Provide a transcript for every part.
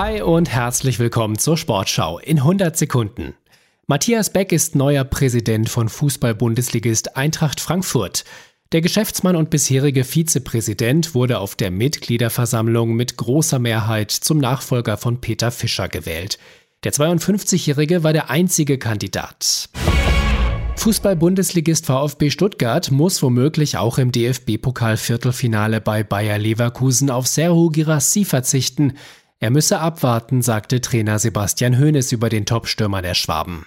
Hi und herzlich willkommen zur Sportschau in 100 Sekunden. Matthias Beck ist neuer Präsident von Fußball-Bundesligist Eintracht Frankfurt. Der Geschäftsmann und bisherige Vizepräsident wurde auf der Mitgliederversammlung mit großer Mehrheit zum Nachfolger von Peter Fischer gewählt. Der 52-Jährige war der einzige Kandidat. Fußball-Bundesligist VfB Stuttgart muss womöglich auch im DFB-Pokal-Viertelfinale bei Bayer Leverkusen auf Serhu Girassi verzichten. Er müsse abwarten, sagte Trainer Sebastian Hoeneß über den Topstürmer der Schwaben.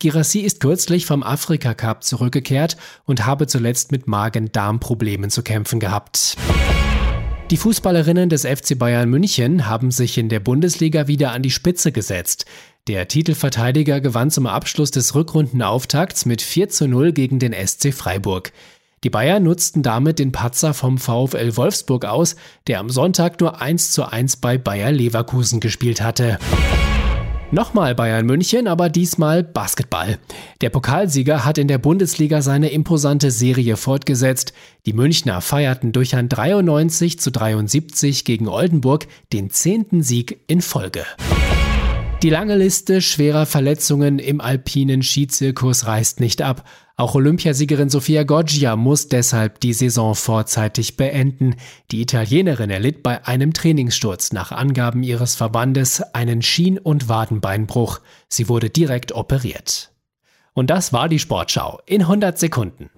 Girassi ist kürzlich vom Afrika Cup zurückgekehrt und habe zuletzt mit Magen-Darm-Problemen zu kämpfen gehabt. Die Fußballerinnen des FC Bayern München haben sich in der Bundesliga wieder an die Spitze gesetzt. Der Titelverteidiger gewann zum Abschluss des Rückrundenauftakts mit 4 zu 0 gegen den SC Freiburg. Die Bayern nutzten damit den Patzer vom VfL Wolfsburg aus, der am Sonntag nur 1 zu 1 bei Bayer Leverkusen gespielt hatte. Nochmal Bayern München, aber diesmal Basketball. Der Pokalsieger hat in der Bundesliga seine imposante Serie fortgesetzt. Die Münchner feierten durch ein 93 zu 73 gegen Oldenburg den zehnten Sieg in Folge. Die lange Liste schwerer Verletzungen im alpinen Skizirkus reißt nicht ab. Auch Olympiasiegerin Sofia Goggia muss deshalb die Saison vorzeitig beenden. Die Italienerin erlitt bei einem Trainingssturz nach Angaben ihres Verbandes einen Schien- und Wadenbeinbruch. Sie wurde direkt operiert. Und das war die Sportschau in 100 Sekunden.